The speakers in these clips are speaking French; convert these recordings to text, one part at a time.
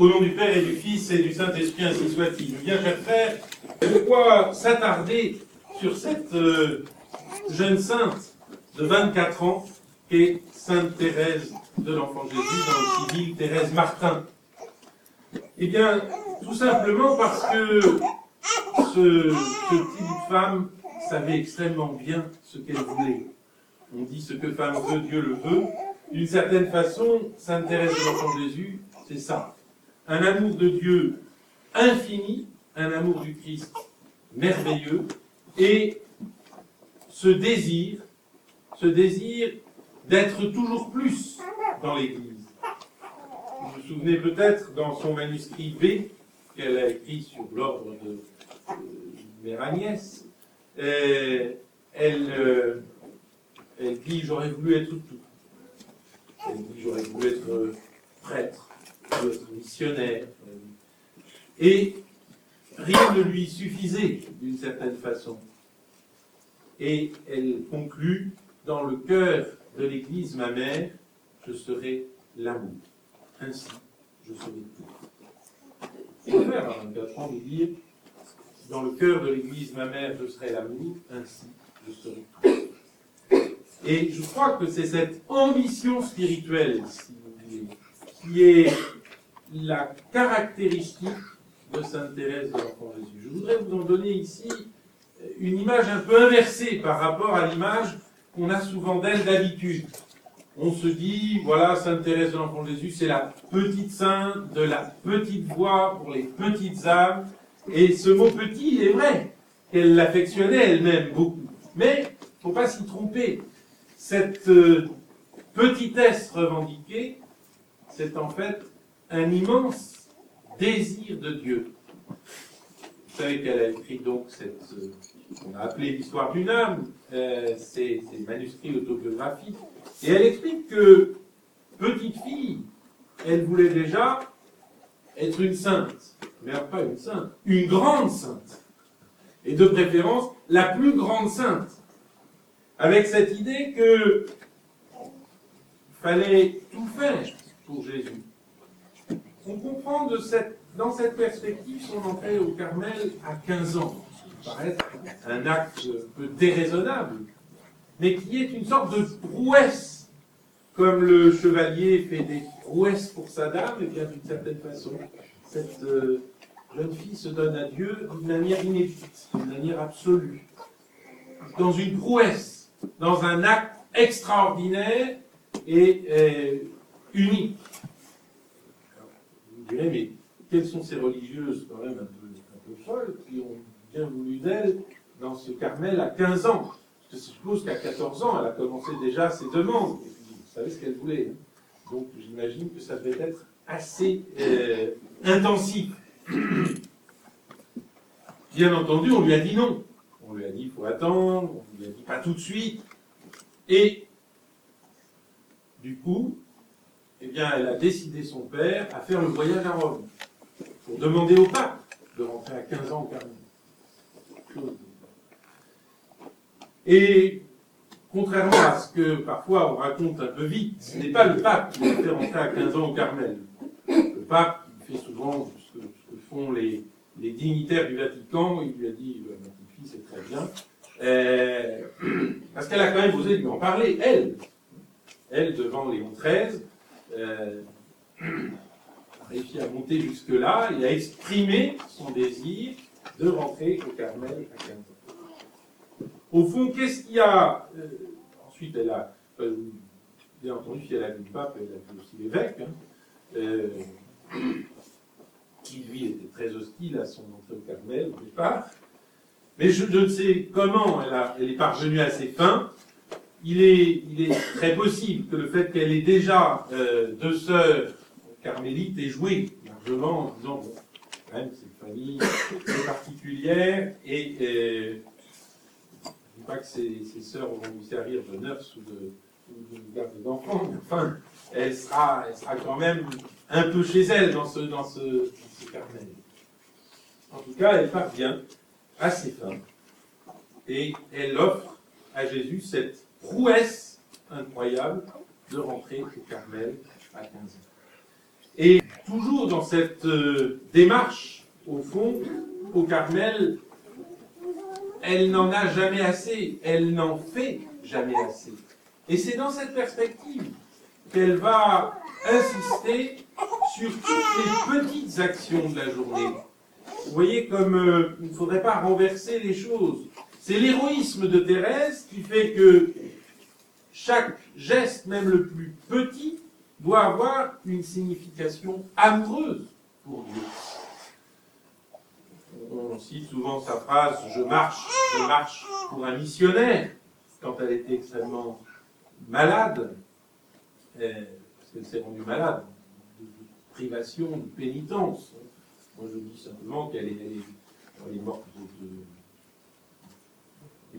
Au nom du Père et du Fils et du Saint-Esprit, ainsi soit-il. Bien, chers frères, pourquoi s'attarder sur cette euh, jeune sainte de 24 ans qu'est Sainte Thérèse de l'Enfant Jésus, dans le civil Thérèse Martin? Eh bien, tout simplement parce que ce, ce petit femme savait extrêmement bien ce qu'elle voulait. On dit ce que femme veut, Dieu le veut. D'une certaine façon, Sainte Thérèse de l'Enfant Jésus, c'est ça. Un amour de Dieu infini, un amour du Christ merveilleux, et ce désir, ce désir d'être toujours plus dans l'Église. Vous vous souvenez peut-être dans son manuscrit B, qu'elle a écrit sur l'ordre de Mère euh, elle, euh, elle dit J'aurais voulu être tout. Elle dit J'aurais voulu être euh, prêtre, missionnaire. Et rien ne lui suffisait d'une certaine façon. Et elle conclut Dans le cœur de l'Église, ma mère, je serai l'amour. Ainsi, je serai tout. C'est faire à 24 ans de dire Dans le cœur de l'Église, ma mère, je serai l'amour. Ainsi, je serai tout. Et je crois que c'est cette ambition spirituelle, si vous voulez, qui est la caractéristique de Sainte Thérèse de l'Enfant Jésus. Je voudrais vous en donner ici une image un peu inversée par rapport à l'image qu'on a souvent d'elle d'habitude. On se dit, voilà, Sainte Thérèse de l'Enfant Jésus, c'est la petite sainte de la petite voix pour les petites âmes. Et ce mot petit, il est vrai qu'elle l'affectionnait elle-même beaucoup. Mais, il ne faut pas s'y tromper. Cette euh, petitesse revendiquée, c'est en fait un immense désir de Dieu. Vous savez qu'elle a écrit donc cette, euh, on a appelé l'histoire d'une âme, euh, ces, ces manuscrits autobiographiques, et elle explique que, petite fille, elle voulait déjà être une sainte, mais pas une sainte, une grande sainte, et de préférence la plus grande sainte, avec cette idée que fallait tout faire pour Jésus. On comprend dans cette perspective son entrée au Carmel à 15 ans. Ça paraît un acte un peu déraisonnable, mais qui est une sorte de prouesse. Comme le chevalier fait des prouesses pour sa dame, et bien d'une certaine façon, cette euh, jeune fille se donne à Dieu d'une manière inédite, d'une manière absolue, dans une prouesse, dans un acte extraordinaire et euh, unique. Mais quelles sont ces religieuses quand même un peu, folles qui ont bien voulu d'elle dans ce Carmel à 15 ans? Je suppose qu'à 14 ans, elle a commencé déjà ses demandes. Et puis, vous savez ce qu'elle voulait. hein. Donc j'imagine que ça devait être assez euh, intensif. Bien entendu, on lui a dit non. On lui a dit il faut attendre, on lui a dit pas tout de suite. Et du coup, eh bien, elle a décidé son père à faire le voyage à Rome pour demander au pape de rentrer à 15 ans au Carmel. Et contrairement à ce que parfois on raconte un peu vite, ce n'est pas le pape qui l'a fait rentrer à 15 ans au Carmel. Le pape il fait souvent ce que, font les, dignitaires du Vatican. Il lui a dit Ma petite fille, c'est très bien. Euh, parce qu'elle a quand même osé lui en parler, elle. Elle, devant Léon XIII, euh, a réussi à monter jusque-là et à exprimer son désir de rentrer au Carmel à 15 ans. Au fond, qu'est-ce qu'il y a euh, Ensuite, elle a, euh, bien entendu, si elle a vu le pape, elle a vu aussi l'évêque, hein, euh, qui lui était très hostile à son entrée au Carmel au départ. Mais je, ne sais comment elle, elle est parvenue à ses fins. Il est, très possible que le fait qu'elle ait déjà euh, deux sœurs carmélites ait joué largement en disant bon, quand même, c'est une famille particulière et euh, je ne dis pas que ses, sœurs vont lui servir de nurse ou de, garde d'enfants, mais enfin, elle sera, elle sera quand même un peu chez elle dans ce, dans ce, dans ce Carmel. En tout cas, elle parvient à ses fins et elle offre à Jésus cette prouesse incroyable de rentrer au Carmel à 15 ans. Et toujours dans cette euh, démarche, au fond, au Carmel, elle n'en a jamais assez, elle n'en fait jamais assez. Et c'est dans cette perspective qu'elle va insister sur toutes les petites actions de la journée. Vous voyez comme euh, il ne faudrait pas renverser les choses. C'est l'héroïsme de Thérèse qui fait que chaque geste, même le plus petit, doit avoir une signification amoureuse pour Dieu. On cite souvent sa phrase Je marche, je marche pour un missionnaire quand elle était extrêmement malade, parce qu'elle s'est rendue malade, de, privation, de pénitence. Moi je dis simplement qu'elle est, morte de,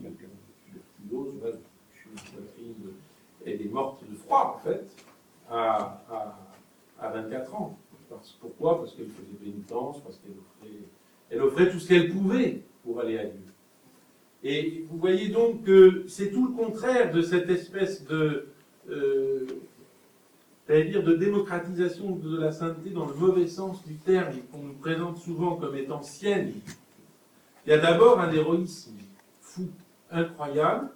de, de elle est morte de froid en fait à, à, 24 ans. Pourquoi? Parce qu'elle faisait pénitence, parce qu'elle offrait, elle offrait tout ce qu'elle pouvait pour aller à Dieu. Et vous voyez donc que c'est tout le contraire de cette espèce de, euh, de démocratisation de la sainteté dans le mauvais sens du terme qu'on nous présente souvent comme étant sienne. Il y a d'abord un héroïsme fou, incroyable,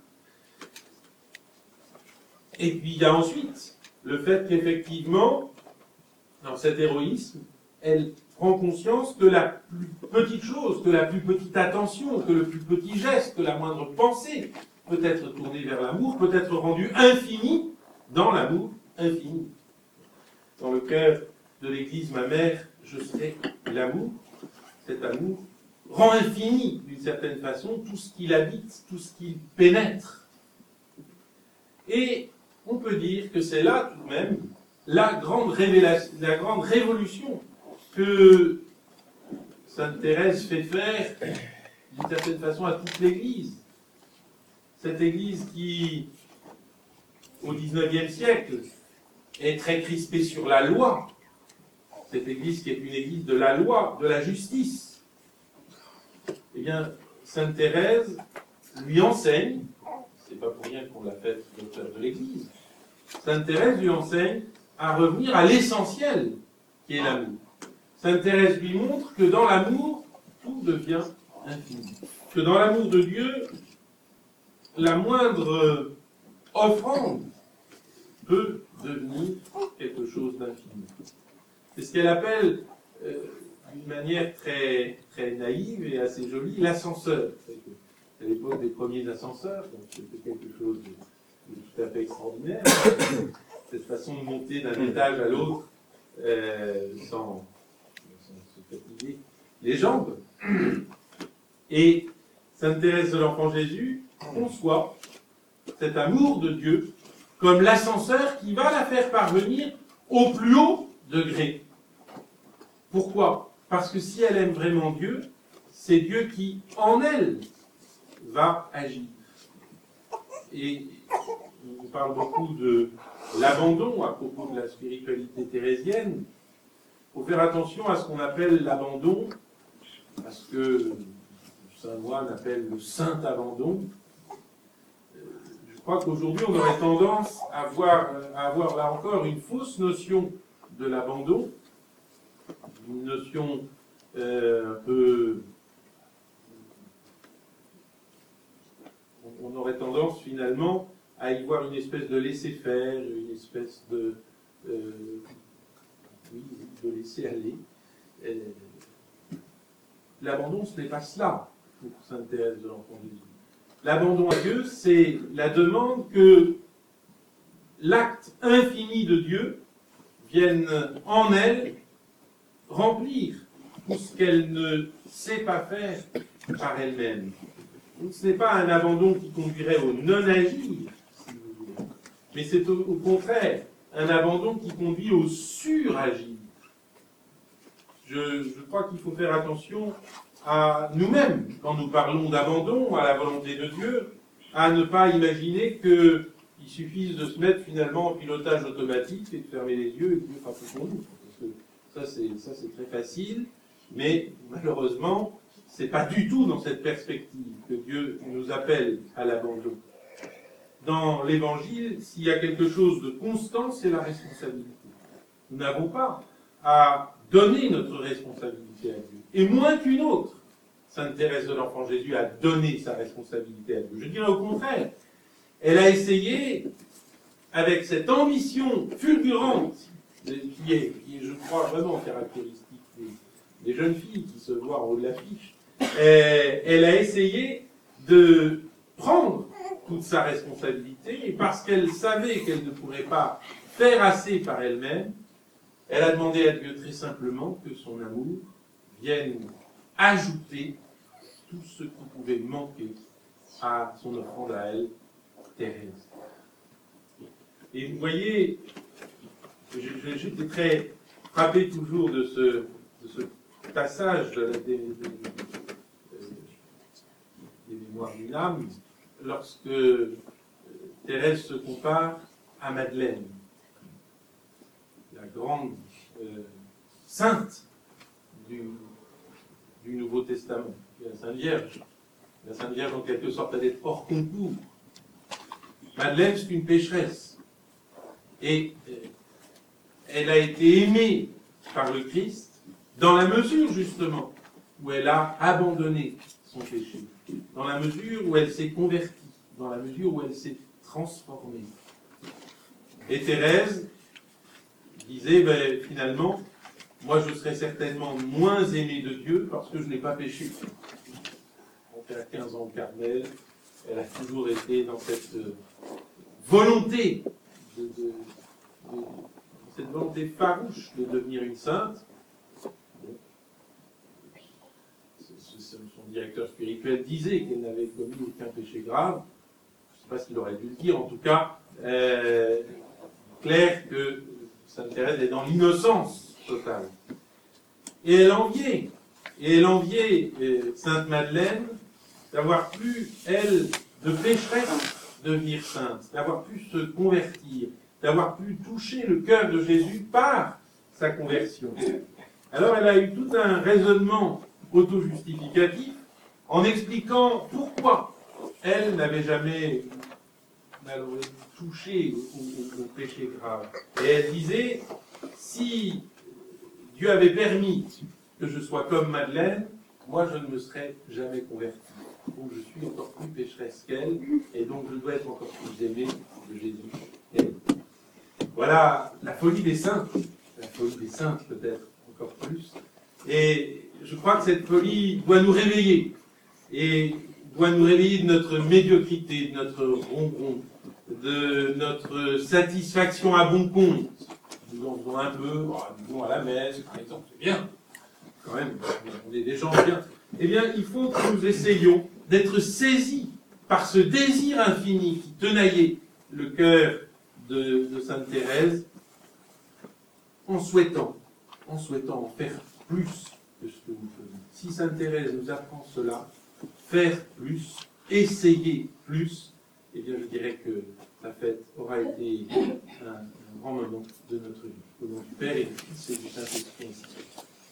et puis il y a ensuite le fait qu'effectivement, dans cet héroïsme, elle prend conscience que la plus petite chose, que la plus petite attention, que le plus petit geste, que la moindre pensée peut être tournée vers l'amour, peut être rendue infinie dans l'amour infini. Dans le cœur de l'Église, ma mère, je sais l'amour, cet amour, rend infini, d'une certaine façon, tout ce qu'il habite, tout ce qu'il pénètre. Et on peut dire que c'est là tout de même la grande révélation, la grande révolution que Sainte Thérèse fait faire d'une certaine façon à toute l'Église. Cette Église qui, au XIXe siècle, est très crispée sur la loi. Cette Église qui est une Église de la loi, de la justice. Eh bien, Sainte Thérèse lui enseigne, c'est pas pour rien qu'on l'a faite docteur de l'Église, Sainte Thérèse lui enseigne à revenir à l'essentiel qui est l'amour. Sainte Thérèse lui montre que dans l'amour, tout devient infini. Que dans l'amour de Dieu, la moindre offrande peut devenir quelque chose d'infini. C'est ce qu'elle appelle, euh, d'une manière très, très naïve et assez jolie, l'ascenseur. C'est l'époque des premiers ascenseurs, donc c'était quelque chose de tout à fait extraordinaire. Cette façon de monter d'un étage à l'autre euh, sans, se fatiguer les jambes. Et Sainte Thérèse de l'Enfant Jésus conçoit cet amour de Dieu comme l'ascenseur qui va la faire parvenir au plus haut degré. Pourquoi? Parce que si elle aime vraiment Dieu, c'est Dieu qui, en elle, va agir. Et on parle beaucoup de l'abandon à propos de la spiritualité thérésienne. Il faut faire attention à ce qu'on appelle l'abandon, parce que Saint Moine appelle le saint abandon. Euh, je crois qu'aujourd'hui, on aurait tendance à avoir, là encore une fausse notion de l'abandon, une notion euh, un peu on aurait tendance finalement à y voir une espèce de laisser-faire, une espèce de, euh, laisser aller. L'abandon, ce n'est pas cela pour Sainte Thérèse de l'Enfant Jésus. L'abandon à Dieu, c'est la demande que l'acte infini de Dieu vienne en elle remplir tout ce qu'elle ne sait pas faire par elle-même. Ce n'est pas un abandon qui conduirait au non-agir, mais c'est au, contraire un abandon qui conduit au suragir. Je, crois qu'il faut faire attention à nous-mêmes quand nous parlons d'abandon à la volonté de Dieu, à ne pas imaginer qu'il suffise de se mettre finalement en pilotage automatique et de fermer les yeux et que Dieu fera tout pour nous. Ça, c'est très facile, mais malheureusement, c'est pas du tout dans cette perspective que Dieu nous appelle à l'abandon dans l'évangile, s'il y a quelque chose de constant, c'est la responsabilité. Nous n'avons pas à donner notre responsabilité à Dieu. Et moins qu'une autre, Sainte Thérèse de l'Enfant Jésus a donné sa responsabilité à Dieu. Je dirais au contraire, elle a essayé, avec cette ambition fulgurante, qui est, je crois, vraiment caractéristique des, jeunes filles qui se voient en haut de l'affiche, elle a essayé de prendre toute sa responsabilité, et parce qu'elle savait qu'elle ne pourrait pas faire assez par elle-même, elle a demandé à Dieu très simplement que son amour vienne ajouter tout ce qui pouvait manquer à son offrande à elle, Thérèse. Et vous voyez, j'étais très frappé toujours de ce, passage des, mémoires d'une âme, lorsque Thérèse se compare à Madeleine, la grande euh, sainte du, du Nouveau Testament la Sainte Vierge. La Sainte Vierge, en quelque sorte, elle est hors concours. Madeleine, c'est une pécheresse. Et euh, elle a été aimée par le Christ dans la mesure, justement, où elle a abandonné péché, dans la mesure où elle s'est convertie, dans la mesure où elle s'est transformée. Et Thérèse disait, ben, finalement, moi je serais certainement moins aimée de Dieu parce que je n'ai pas péché elle a 15 ans au Carmel, elle a toujours été dans cette euh, volonté, de, cette volonté farouche de devenir une sainte. Son directeur spirituel disait qu'elle n'avait commis aucun péché grave. Je ne sais pas s'il aurait dû le dire, en tout cas, euh, clair que Sainte Thérèse est dans l'innocence totale. Et elle enviait, et elle enviait euh, Sainte Madeleine d'avoir pu, elle, de pécheresse, devenir sainte, d'avoir pu se convertir, d'avoir pu toucher le cœur de Jésus par sa conversion. Alors elle a eu tout un raisonnement auto-justificatif en expliquant pourquoi elle n'avait jamais touché au, péché grave. Et elle disait, si Dieu avait permis que je sois comme Madeleine, moi je ne me serais jamais converti où je suis encore plus pécheresse qu'elle, et donc je dois être encore plus aimé de Jésus Voilà la folie des saints, la folie des saints peut-être encore plus. Et je crois que cette folie doit nous réveiller, et doit nous réveiller de notre médiocrité, de notre ronron, de notre satisfaction à bon compte. Nous en faisons un peu, nous allons à la messe, par exemple, c'est bien. Quand même, on est des gens bien. Eh bien, il faut que nous essayions d'être saisi par ce désir infini qui tenaillait le cœur de, Sainte Thérèse, en souhaitant, en souhaitant en faire plus que ce que nous faisons. Si Sainte Thérèse nous apprend cela, faire plus, essayer plus, eh bien je dirais que la fête aura été un, grand moment de notre vie. Au nom du Père et du Fils et du Saint-Esprit.